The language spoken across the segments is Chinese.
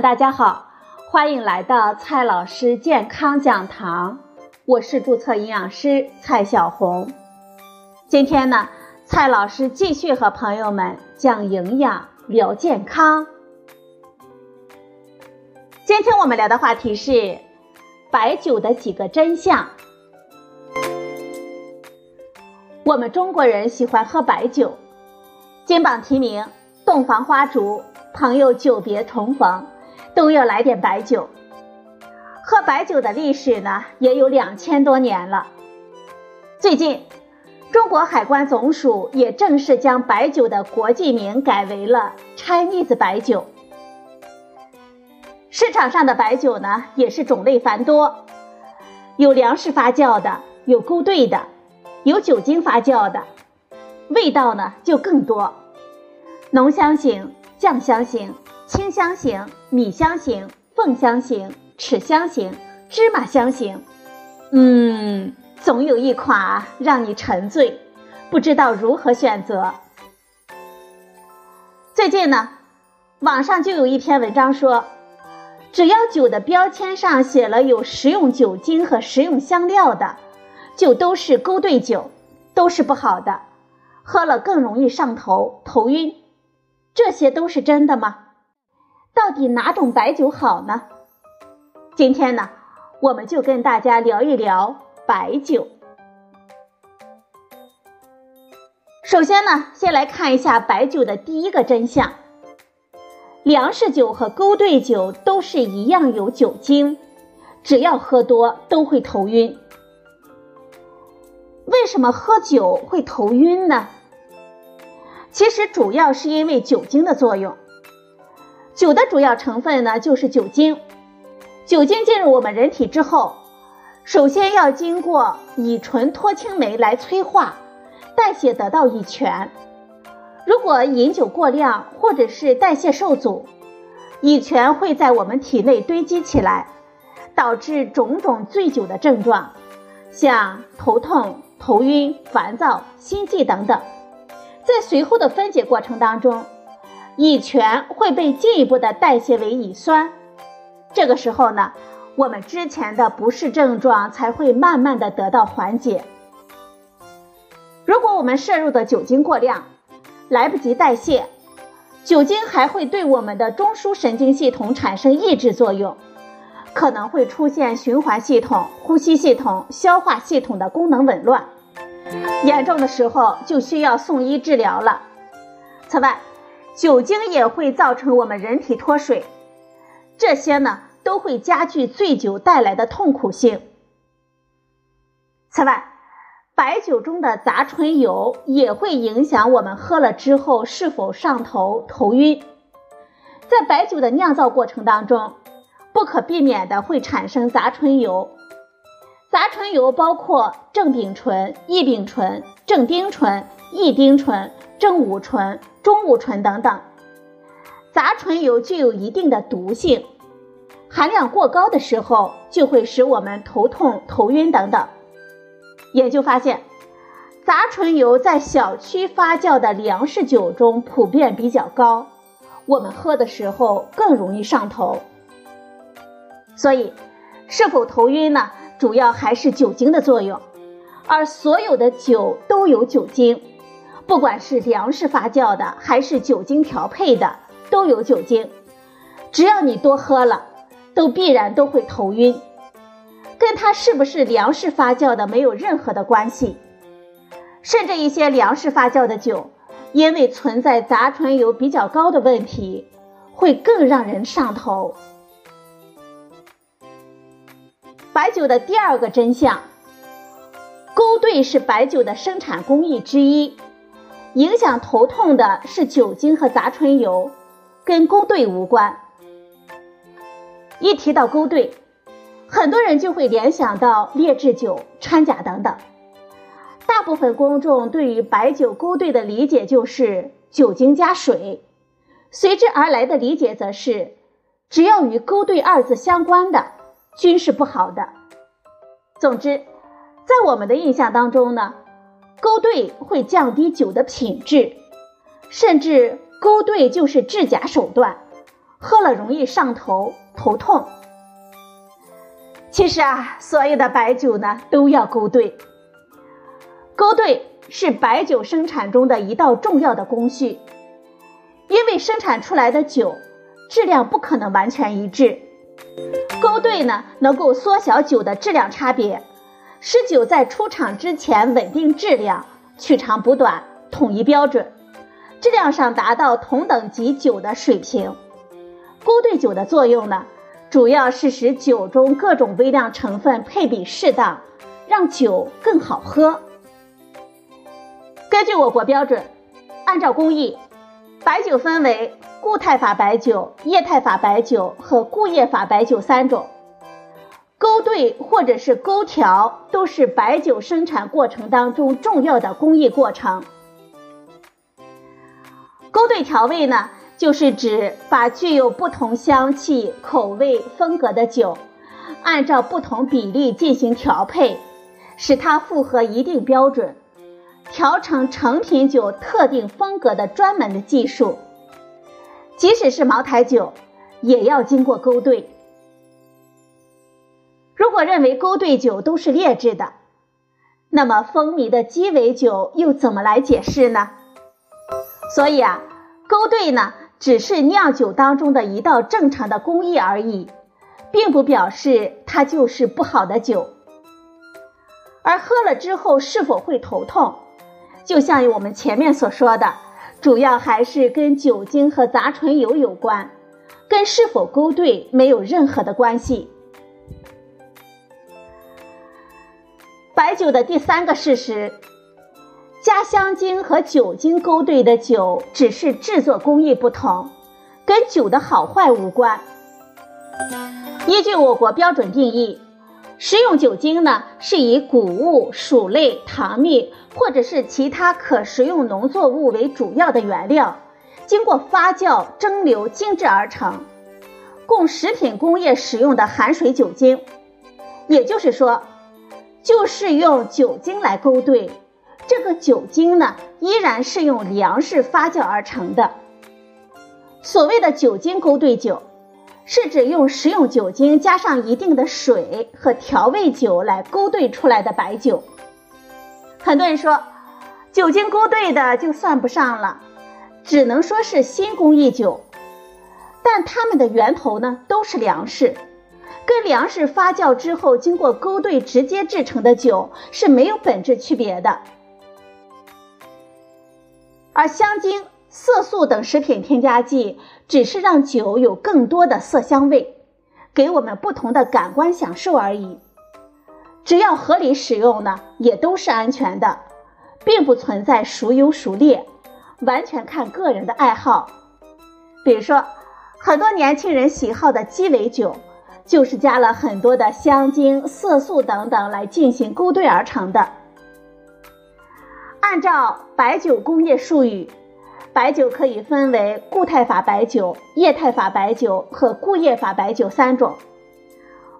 大家好，欢迎来到蔡老师健康讲堂，我是注册营养师蔡小红。今天呢，蔡老师继续和朋友们讲营养、聊健康。今天我们聊的话题是白酒的几个真相。我们中国人喜欢喝白酒，金榜题名、洞房花烛、朋友久别重逢，都要来点白酒。喝白酒的历史呢，也有两千多年了。最近，中国海关总署也正式将白酒的国际名改为了 Chinese 白酒。市场上的白酒呢，也是种类繁多，有粮食发酵的，有勾兑的，有酒精发酵的，味道呢就更多，浓香型、酱香型、清香型、米香型、凤香型、豉香型、芝麻香型，嗯，总有一款让你沉醉，不知道如何选择。最近呢，网上就有一篇文章说。只要酒的标签上写了有食用酒精和食用香料的，就都是勾兑酒，都是不好的，喝了更容易上头、头晕。这些都是真的吗？到底哪种白酒好呢？今天呢，我们就跟大家聊一聊白酒。首先呢，先来看一下白酒的第一个真相。粮食酒和勾兑酒都是一样有酒精，只要喝多都会头晕。为什么喝酒会头晕呢？其实主要是因为酒精的作用。酒的主要成分呢就是酒精，酒精进入我们人体之后，首先要经过乙醇脱氢酶来催化，代谢得到乙醛。如果饮酒过量，或者是代谢受阻，乙醛会在我们体内堆积起来，导致种种醉酒的症状，像头痛、头晕、烦躁、心悸等等。在随后的分解过程当中，乙醛会被进一步的代谢为乙酸，这个时候呢，我们之前的不适症状才会慢慢的得到缓解。如果我们摄入的酒精过量，来不及代谢，酒精还会对我们的中枢神经系统产生抑制作用，可能会出现循环系统、呼吸系统、消化系统的功能紊乱，严重的时候就需要送医治疗了。此外，酒精也会造成我们人体脱水，这些呢都会加剧醉酒带来的痛苦性。此外，白酒中的杂醇油也会影响我们喝了之后是否上头、头晕。在白酒的酿造过程当中，不可避免的会产生杂醇油。杂醇油包括正丙醇、异丙醇、正丁醇、异丁醇、正五醇、中五醇等等。杂醇油具有一定的毒性，含量过高的时候就会使我们头痛、头晕等等。研究发现，杂醇油在小区发酵的粮食酒中普遍比较高，我们喝的时候更容易上头。所以，是否头晕呢？主要还是酒精的作用。而所有的酒都有酒精，不管是粮食发酵的还是酒精调配的，都有酒精。只要你多喝了，都必然都会头晕。跟它是不是粮食发酵的没有任何的关系，甚至一些粮食发酵的酒，因为存在杂醇油比较高的问题，会更让人上头。白酒的第二个真相，勾兑是白酒的生产工艺之一，影响头痛的是酒精和杂醇油，跟勾兑无关。一提到勾兑。很多人就会联想到劣质酒、掺假等等。大部分公众对于白酒勾兑的理解就是酒精加水，随之而来的理解则是，只要与勾兑二字相关的均是不好的。总之，在我们的印象当中呢，勾兑会降低酒的品质，甚至勾兑就是制假手段，喝了容易上头、头痛。其实啊，所有的白酒呢都要勾兑，勾兑是白酒生产中的一道重要的工序，因为生产出来的酒质量不可能完全一致，勾兑呢能够缩小酒的质量差别，使酒在出厂之前稳定质量，取长补短，统一标准。质量上达到同等级酒的水平，勾兑酒的作用呢，主要是使酒中各种微量成分配比适当，让酒更好喝。根据我国标准，按照工艺，白酒分为固态法白酒、液态法白酒和固液法白酒三种。勾兑或者是勾调，都是白酒生产过程当中重要的工艺过程。勾兑调味呢，就是指把具有不同香气、口味、风格的酒，按照不同比例进行调配，使它符合一定标准，调成成品酒特定风格的专门的技术。即使是茅台酒，也要经过勾兑。如果认为勾兑酒都是劣质的，那么风靡的鸡尾酒又怎么来解释呢？所以啊，勾兑呢只是酿酒当中的一道正常的工艺而已，并不表示它就是不好的酒。而喝了之后是否会头痛，就像我们前面所说的，主要还是跟酒精和杂醇油有关，跟是否勾兑没有任何的关系。白酒的第三个事实。加香精和酒精勾兑的酒，只是制作工艺不同，跟酒的好坏无关。依据我国标准定义，食用酒精呢，是以谷物、薯类、糖蜜或者是其他可食用农作物为主要的原料，经过发酵、蒸馏精制而成，供食品工业使用的含水酒精。也就是说，就是用酒精来勾兑。这个酒精呢，依然是用粮食发酵而成的。所谓的酒精勾兑酒，是指用食用酒精加上一定的水和调味酒来勾兑出来的白酒。很多人说，酒精勾兑的就算不上了，只能说是新工艺酒。但它们的源头呢，都是粮食，跟粮食发酵之后经过勾兑直接制成的酒是没有本质区别的。而香精、色素等食品添加剂只是让酒有更多的色香味，给我们不同的感官享受而已。只要合理使用呢，也都是安全的，并不存在孰优孰劣，完全看个人的爱好。比如说，很多年轻人喜好的鸡尾酒，就是加了很多的香精、色素等等来进行勾兑而成的。按照白酒工业术语，白酒可以分为固态法白酒、液态法白酒和固液法白酒三种。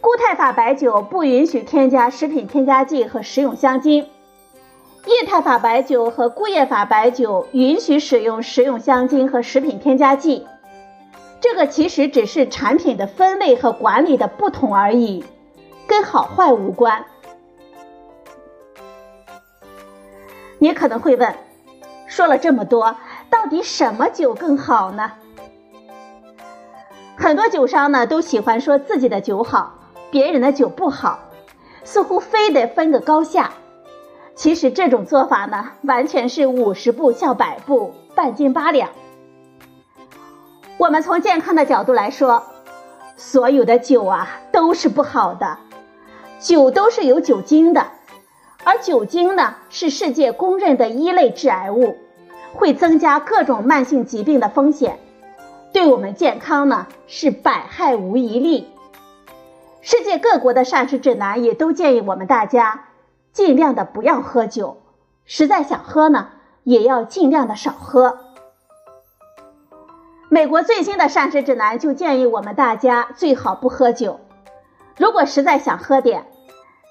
固态法白酒不允许添加食品添加剂和食用香精，液态法白酒和固液法白酒允许使用食用香精和食品添加剂。这个其实只是产品的分类和管理的不同而已，跟好坏无关。你可能会问，说了这么多，到底什么酒更好呢？很多酒商呢都喜欢说自己的酒好，别人的酒不好，似乎非得分个高下。其实这种做法呢，完全是五十步笑百步，半斤八两。我们从健康的角度来说，所有的酒啊都是不好的，酒都是有酒精的。而酒精呢，是世界公认的一类致癌物，会增加各种慢性疾病的风险，对我们健康呢是百害无一利。世界各国的膳食指南也都建议我们大家尽量的不要喝酒，实在想喝呢，也要尽量的少喝。美国最新的膳食指南就建议我们大家最好不喝酒，如果实在想喝点。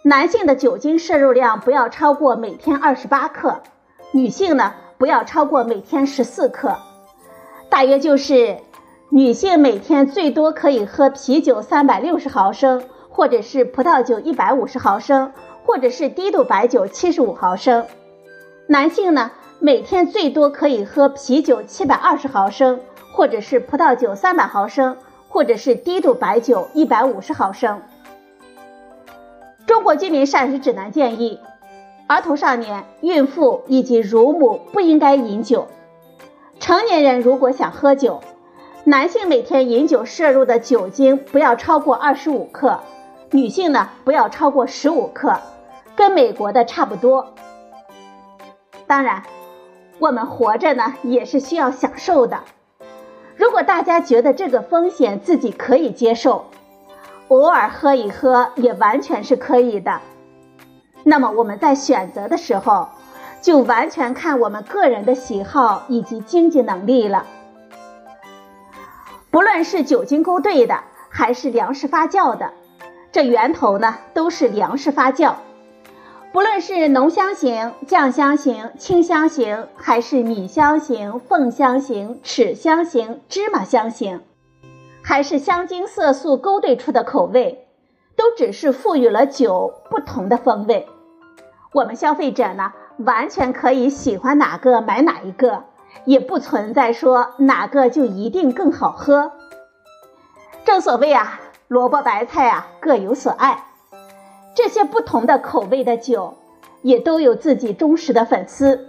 男性的酒精摄入量不要超过每天二十八克，女性呢不要超过每天十四克，大约就是女性每天最多可以喝啤酒三百六十毫升，或者是葡萄酒一百五十毫升，或者是低度白酒七十五毫升。男性呢，每天最多可以喝啤酒七百二十毫升，或者是葡萄酒三百毫升，或者是低度白酒一百五十毫升。中国居民膳食指南建议，儿童、少年、孕妇以及乳母不应该饮酒。成年人如果想喝酒，男性每天饮酒摄入的酒精不要超过二十五克，女性呢不要超过十五克，跟美国的差不多。当然，我们活着呢也是需要享受的。如果大家觉得这个风险自己可以接受，偶尔喝一喝也完全是可以的。那么我们在选择的时候，就完全看我们个人的喜好以及经济能力了。不论是酒精勾兑的，还是粮食发酵的，这源头呢都是粮食发酵。不论是浓香型、酱香型、清香型，还是米香型、凤香型、豉香型、芝麻香型，还是香精色素勾兑出的口味，都只是赋予了酒不同的风味。我们消费者呢，完全可以喜欢哪个买哪一个，也不存在说哪个就一定更好喝。正所谓啊，萝卜白菜啊，各有所爱。这些不同的口味的酒，也都有自己忠实的粉丝，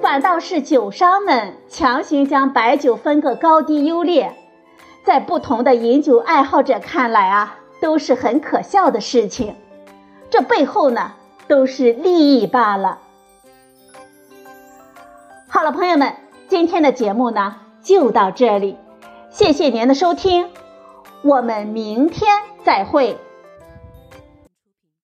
反倒是酒商们强行将白酒分个高低优劣，在不同的饮酒爱好者看来啊，都是很可笑的事情。这背后呢，都是利益罢了。好了，朋友们，今天的节目呢就到这里，谢谢您的收听，我们明天再会。